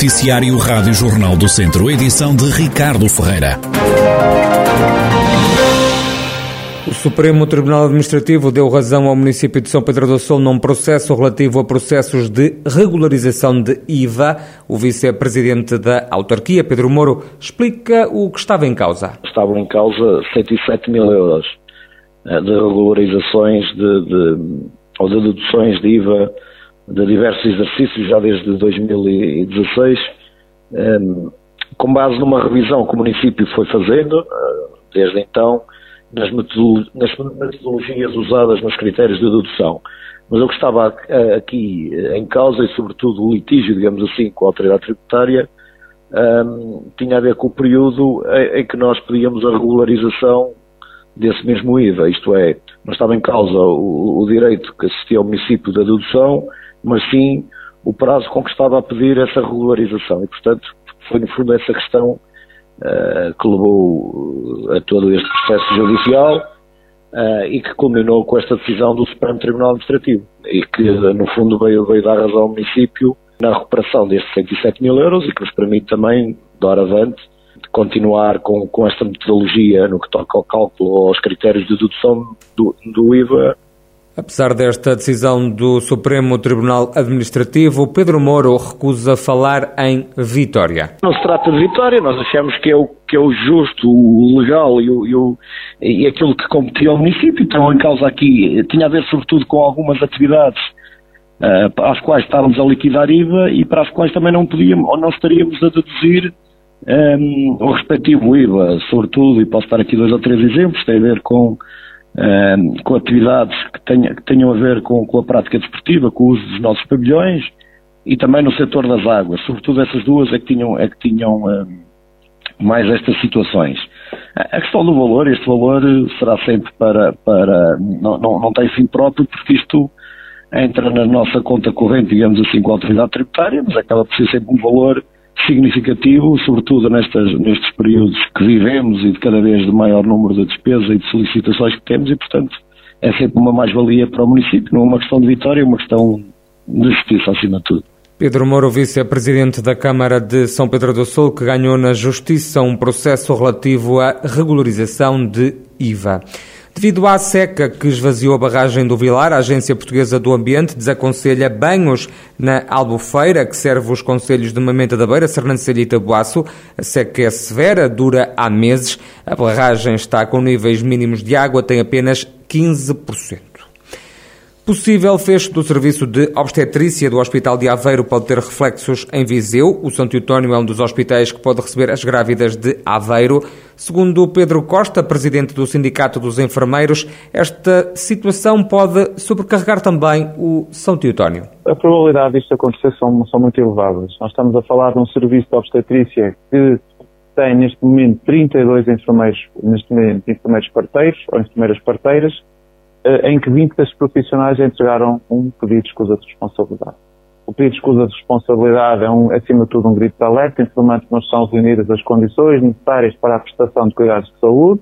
Noticiário Rádio Jornal do Centro, edição de Ricardo Ferreira. O Supremo Tribunal Administrativo deu razão ao município de São Pedro do Sul num processo relativo a processos de regularização de IVA. O vice-presidente da autarquia, Pedro Moro, explica o que estava em causa. Estavam em causa 107 mil euros eh, de regularizações de, de, ou de deduções de IVA de diversos exercícios já desde 2016, ehm, com base numa revisão que o município foi fazendo eh, desde então nas, metodologias usadas nos critérios de dedução. Mas o que estava eh, aqui eh, em causa, e sobretudo o litígio, digamos assim, com a autoridade tributária, ehm, tinha a ver com o período em, que nós pedíamos a regularização desse mesmo IVA, isto é, não estava em causa o, o direito que assistia ao município da dedução, mas sim o prazo com que estava a pedir essa regularização. E, portanto, foi no fundo essa questão uh, que levou a todo este processo judicial uh, e que culminou com esta decisão do Supremo Tribunal Administrativo e que, no fundo, veio, veio dar razão ao município na recuperação destes 107 mil euros e que nos permite também, de hora avante, continuar com, com esta metodologia no que toca ao cálculo aos critérios de dedução do, do IVA Apesar desta decisão do Supremo Tribunal Administrativo, Pedro Moro recusa falar em vitória. Não se trata de vitória, nós achamos que é o, que é o justo, o legal e, o, e, o, e aquilo que competia ao município. Então, em causa aqui, tinha a ver sobretudo com algumas atividades uh, às quais estávamos a liquidar IVA e para as quais também não podíamos ou não estaríamos a deduzir um, ehm, o respectivo IVA, sobretudo, e posso dar aqui dois ou três exemplos, tem a ver com com atividades que, que, tenham a ver com, com, a prática desportiva, com o uso dos nossos pavilhões e também no setor das águas. Sobretudo essas duas é que tinham, é que tinham mais estas situações. A questão do valor, este valor será sempre para, para não, não, não tem fim próprio, porque isto entra na nossa conta corrente, digamos assim, com a autoridade tributária, mas acaba por ser sempre um valor significativo, sobretudo nestas, nestes períodos que vivemos e de cada vez de maior número de despesas e de solicitações que temos e, portanto, é sempre uma mais-valia para o município, não é uma questão de vitória, é uma questão de justiça acima de tudo. Pedro Moro, vice-presidente da Câmara de São Pedro do Sul, que ganhou na Justiça um processo relativo à regularização de IVA. Devido à seca que esvaziou a barragem do Vilar, a Agência Portuguesa do Ambiente desaconselha banhos na Albufeira, que serve os conselhos de Mamenta da Beira, Sernancelha e Tabuaço. A seca é severa, dura há meses. A barragem está com níveis mínimos de água, tem apenas 15%. Possível fecho do serviço de obstetrícia do Hospital de Aveiro pode ter reflexos em Viseu. O Santo Eutónio é um dos hospitais que pode receber as grávidas de Aveiro. Segundo Pedro Costa, presidente do Sindicato dos Enfermeiros, esta situação pode sobrecarregar também o São Eutónio. A probabilidade disto acontecer são, são muito elevadas. Nós estamos a falar de um serviço de obstetrícia que tem neste momento 32 enfermeiros, neste momento enfermeiros parteiros ou enfermeiras parteiras em que 20 desses profissionais entregaram um pedido de escusa de responsabilidade. O pedido de escusa de responsabilidade é, um, acima de tudo, um grito de alerta, informando que não estão reunidas as condições necessárias para a prestação de cuidados de saúde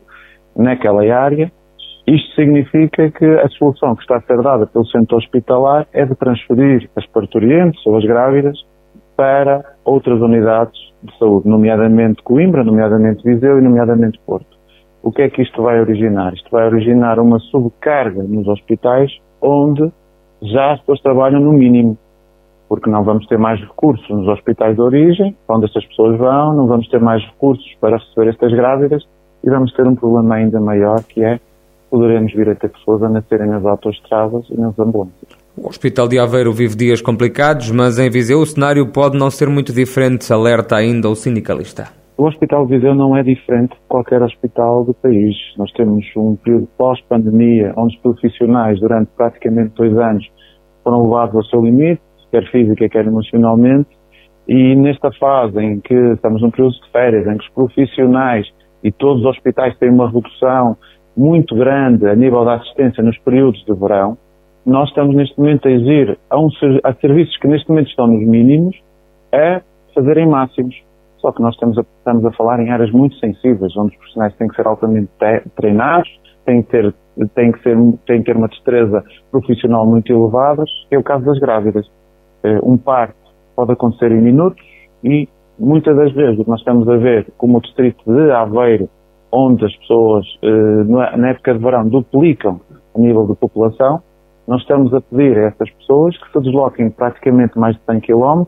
naquela área. Isto significa que a solução que está a ser dada pelo centro hospitalar é de transferir as parturientes ou as grávidas para outras unidades de saúde, nomeadamente Coimbra, nomeadamente Viseu e nomeadamente Porto. O que é que isto vai originar? Isto vai originar uma subcarga nos hospitais onde já as pessoas trabalham no mínimo, porque não vamos ter mais recursos nos hospitais de origem, onde estas pessoas vão, não vamos ter mais recursos para receber estas grávidas e vamos ter um problema ainda maior que é poderemos vir a ter pessoas a nascerem nas autoestradas e nas ambulâncias. O Hospital de Aveiro vive dias complicados, mas em Viseu o cenário pode não ser muito diferente, alerta ainda o sindicalista. O Hospital de Viseu não é diferente de qualquer hospital do país. Nós temos um período pós-pandemia onde os profissionais, durante praticamente dois anos, foram levados ao seu limite, quer física, quer emocionalmente, e nesta fase em que estamos num período de férias, em que os profissionais e todos os hospitais têm uma redução muito grande a nível da assistência nos períodos de verão, nós estamos neste momento a exigir a, um, a serviços que neste momento estão nos mínimos a fazerem máximos. Só que nós estamos a, estamos a falar em áreas muito sensíveis, onde os profissionais têm que ser altamente treinados, têm que ter, têm que ser, têm que ter uma destreza profissional muito elevada, é o caso das grávidas. Eh, um parto pode acontecer em minutos, E muitas das vezes o que nós estamos a ver, como o distrito de Aveiro, onde as pessoas eh, na época de verão duplicam a nível de população, nós estamos a pedir a essas pessoas que se desloquem praticamente mais de 100 km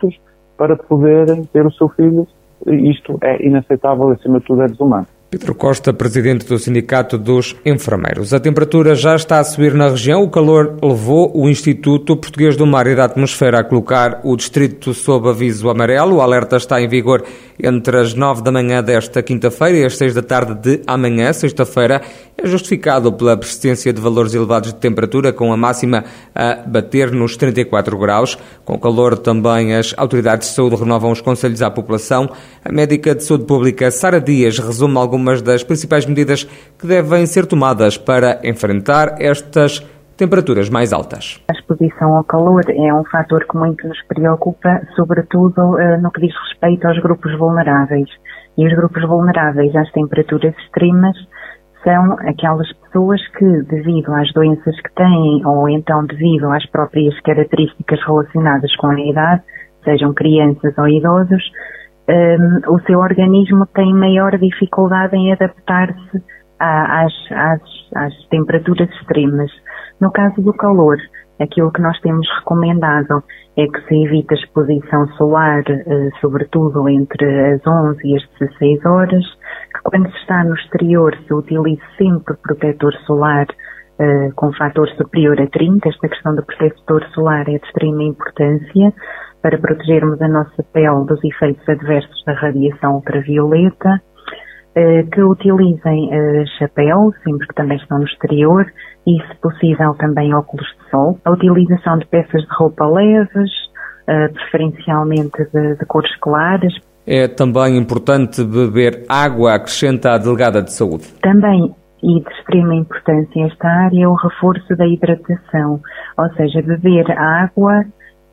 para poderem ter o seu filho. Isto é inaceitável, acima de tudo é desumano. Pedro Costa, presidente do Sindicato dos Enfermeiros. A temperatura já está a subir na região. O calor levou o Instituto Português do Mar e da Atmosfera a colocar o distrito sob aviso amarelo. O alerta está em vigor entre as nove da manhã desta quinta-feira e as seis da tarde de amanhã, sexta-feira. É justificado pela persistência de valores elevados de temperatura, com a máxima a bater nos 34 graus. Com calor, também as autoridades de saúde renovam os conselhos à população. A médica de saúde pública, Sara Dias, resume algumas das principais medidas que devem ser tomadas para enfrentar estas temperaturas mais altas. A exposição ao calor é um fator que muito nos preocupa, sobretudo uh, no que diz respeito aos grupos vulneráveis. E os grupos vulneráveis às temperaturas extremas são aquelas pessoas que, devido às doenças que têm ou então devido às próprias características relacionadas com a idade, sejam crianças ou idosos, um, o seu organismo tem maior dificuldade em adaptar-se às, às, às temperaturas extremas. No caso do calor, aquilo que nós temos recomendado é que se evite a exposição solar, eh, sobretudo entre as 11 e as 16 horas, que quando se está no exterior se utilize sempre protetor solar uh, com fator superior a 30. Esta questão do protetor solar é de extrema importância para protegermos a nossa pele dos efeitos adversos da radiação ultravioleta. Uh, que utilizem uh, chapéu, sempre que também estão no exterior, e, se possível, também óculos de sol. A utilização de peças de roupa leves, preferencialmente de, de cores claras, é também importante beber água, acrescenta a delegada de saúde. Também e de extrema importância esta área é o reforço da hidratação, ou seja, beber água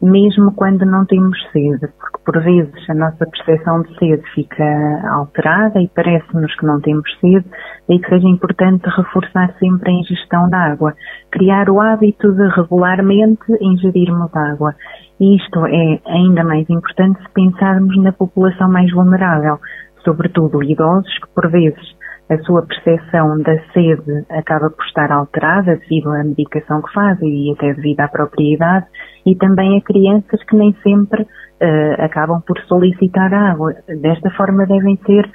mesmo quando não temos sede, porque por vezes a nossa percepção de sede fica alterada e parece-nos que não temos sede, e que seja importante reforçar sempre a ingestão de água, criar o hábito de regularmente ingerirmos água. E isto é ainda mais importante se pensarmos na população mais vulnerável, sobretudo idosos que por vezes a sua percepção da sede acaba por estar alterada devido à medicação que fazem e até devido à própria idade, e também a crianças que nem sempre uh, acabam por solicitar água. Desta forma devem ser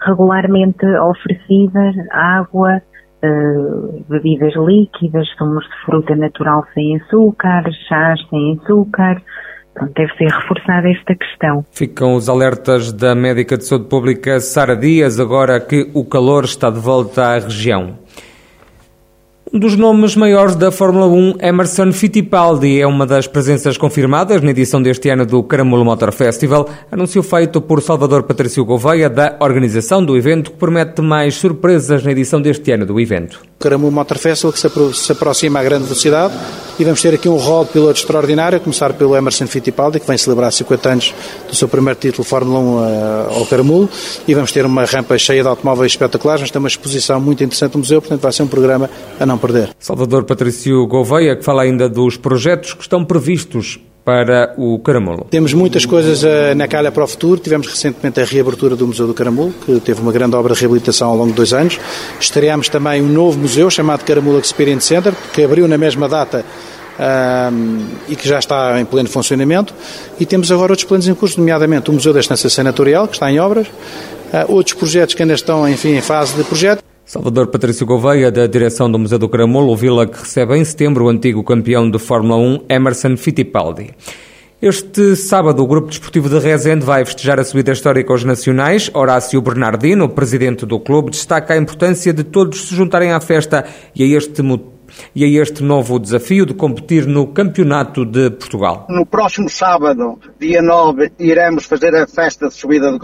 regularmente oferecidas água, uh, bebidas líquidas, sumos de fruta natural sem açúcar, chás sem açúcar, Pronto, deve ser reforçada esta questão. Ficam os alertas da médica de saúde pública Sara Dias, agora que o calor está de volta à região. Um dos nomes maiores da Fórmula 1, Emerson Fittipaldi, é uma das presenças confirmadas na edição deste ano do Caramulo Motor Festival, anúncio feito por Salvador Patrício Gouveia, da organização do evento, que promete mais surpresas na edição deste ano do evento. Caramulo Motor Festival que se aproxima a grande velocidade e vamos ter aqui um rol de pilotos extraordinário, a começar pelo Emerson Fittipaldi, que vem celebrar 50 anos do seu primeiro título Fórmula 1 uh, ao Caramulo e vamos ter uma rampa cheia de automóveis espetaculares, vamos ter uma exposição muito interessante no museu, portanto vai ser um programa a não perder. Salvador Patrício Gouveia, que fala ainda dos projetos que estão previstos para o Caramulo. Temos muitas coisas uh, na calha para o futuro. Tivemos recentemente a reabertura do Museu do Caramulo, que teve uma grande obra de reabilitação ao longo de dois anos. Estreámos também um novo museu chamado Caramulo Experience Center, que abriu na mesma data um, e que já está em pleno funcionamento. E temos agora outros planos em curso, nomeadamente o Museu da Estância Senatorial, que está em obras, uh, outros projetos que ainda estão, enfim, em fase de projeto. Salvador Patrício Gouveia, da direção do Museu do Caramulo, Vila que recebe em setembro o antigo campeão de Fórmula 1, Emerson Fittipaldi. Este sábado, o Grupo Desportivo de Rezende vai festejar a subida histórica aos nacionais. Horácio Bernardino, presidente do clube, destaca a importância de todos se juntarem à festa e a este motivo e a este novo desafio de competir no Campeonato de Portugal. No próximo sábado, dia 9, iremos fazer a festa de subida do,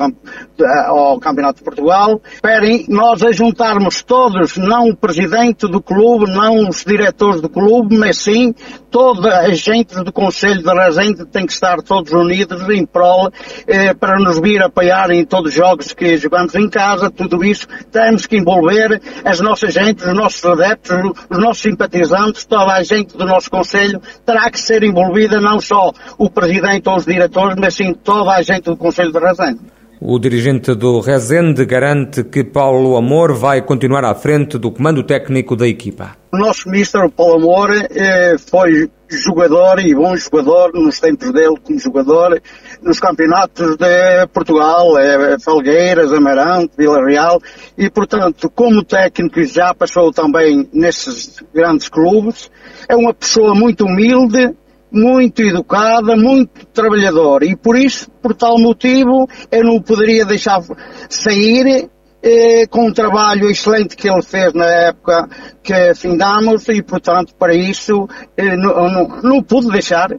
ao Campeonato de Portugal. Esperem nós a juntarmos todos, não o presidente do clube, não os diretores do clube, mas sim toda a gente do Conselho de Resende tem que estar todos unidos em prol eh, para nos vir apoiar em todos os jogos que jogamos em casa, tudo isso temos que envolver as nossas gentes, os nossos adeptos, os nossos simpatizantes, toda a gente do nosso Conselho terá que ser envolvida, não só o Presidente ou os diretores, mas sim toda a gente do Conselho de Rezende. O dirigente do Rezende garante que Paulo Amor vai continuar à frente do comando técnico da equipa. O nosso ministro Paulo Amor eh, foi jogador e bom jogador nos tempos dele como jogador nos campeonatos de Portugal, eh, Falgueiras, Amarante, Vila Real e portanto como técnico já passou também nesses grandes clubes, é uma pessoa muito humilde, muito educada, muito trabalhadora e por isso, por tal motivo, eu não poderia deixar sair eh, com um trabalho excelente que ele fez na época que findámos e, portanto, para isso eh, não, não, não, pude deixar,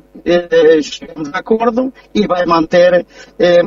chegamos de acordo e vai manter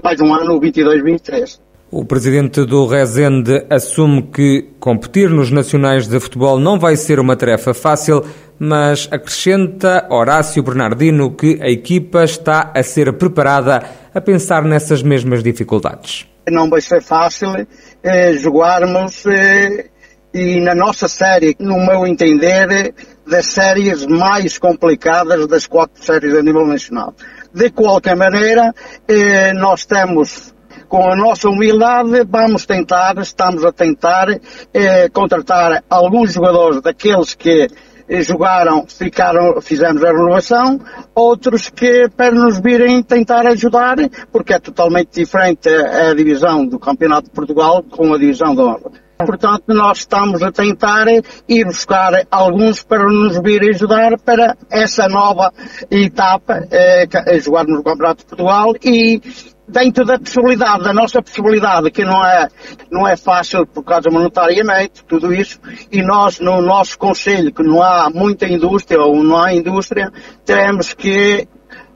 mais um ano, 22-23. O presidente do Rezende assume que competir nos nacionais de futebol não vai ser uma tarefa fácil, mas acrescenta Horácio Bernardino que a equipa está a ser preparada a pensar nessas mesmas dificuldades. Não vai ser fácil eh, jogarmos eh, e na nossa série, no meu entender, das séries mais complicadas das quatro séries a nível nacional. De qualquer maneira, eh, nós temos com a nossa humildade, vamos tentar, estamos a tentar eh, contratar alguns jogadores daqueles que jogaram, ficaram, fizemos a renovação, outros que para nos virem tentar ajudar, porque é totalmente diferente a, a divisão do Campeonato de Portugal com a divisão da honra. Portanto, nós estamos a tentar ir buscar alguns para nos vir ajudar para essa nova etapa, eh, jogar no Campeonato de Portugal e dentro da possibilidade, da nossa possibilidade, que não é, não é fácil por causa monetariamente, tudo isso, e nós, no nosso Conselho, que não há muita indústria ou não há indústria, teremos que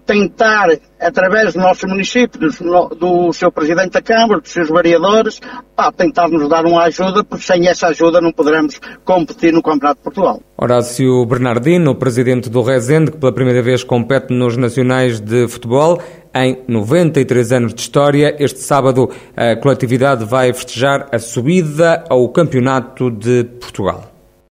tentar, através do nosso município, do, do seu Presidente da Câmara, dos seus vereadores, pá, tentar nos dar uma ajuda, porque sem essa ajuda não poderemos competir no Campeonato de Portugal. Horácio Bernardino, Presidente do Rezende, que pela primeira vez compete nos Nacionais de Futebol, em 93 anos de história. Este sábado a coletividade vai festejar a subida ao Campeonato de Portugal.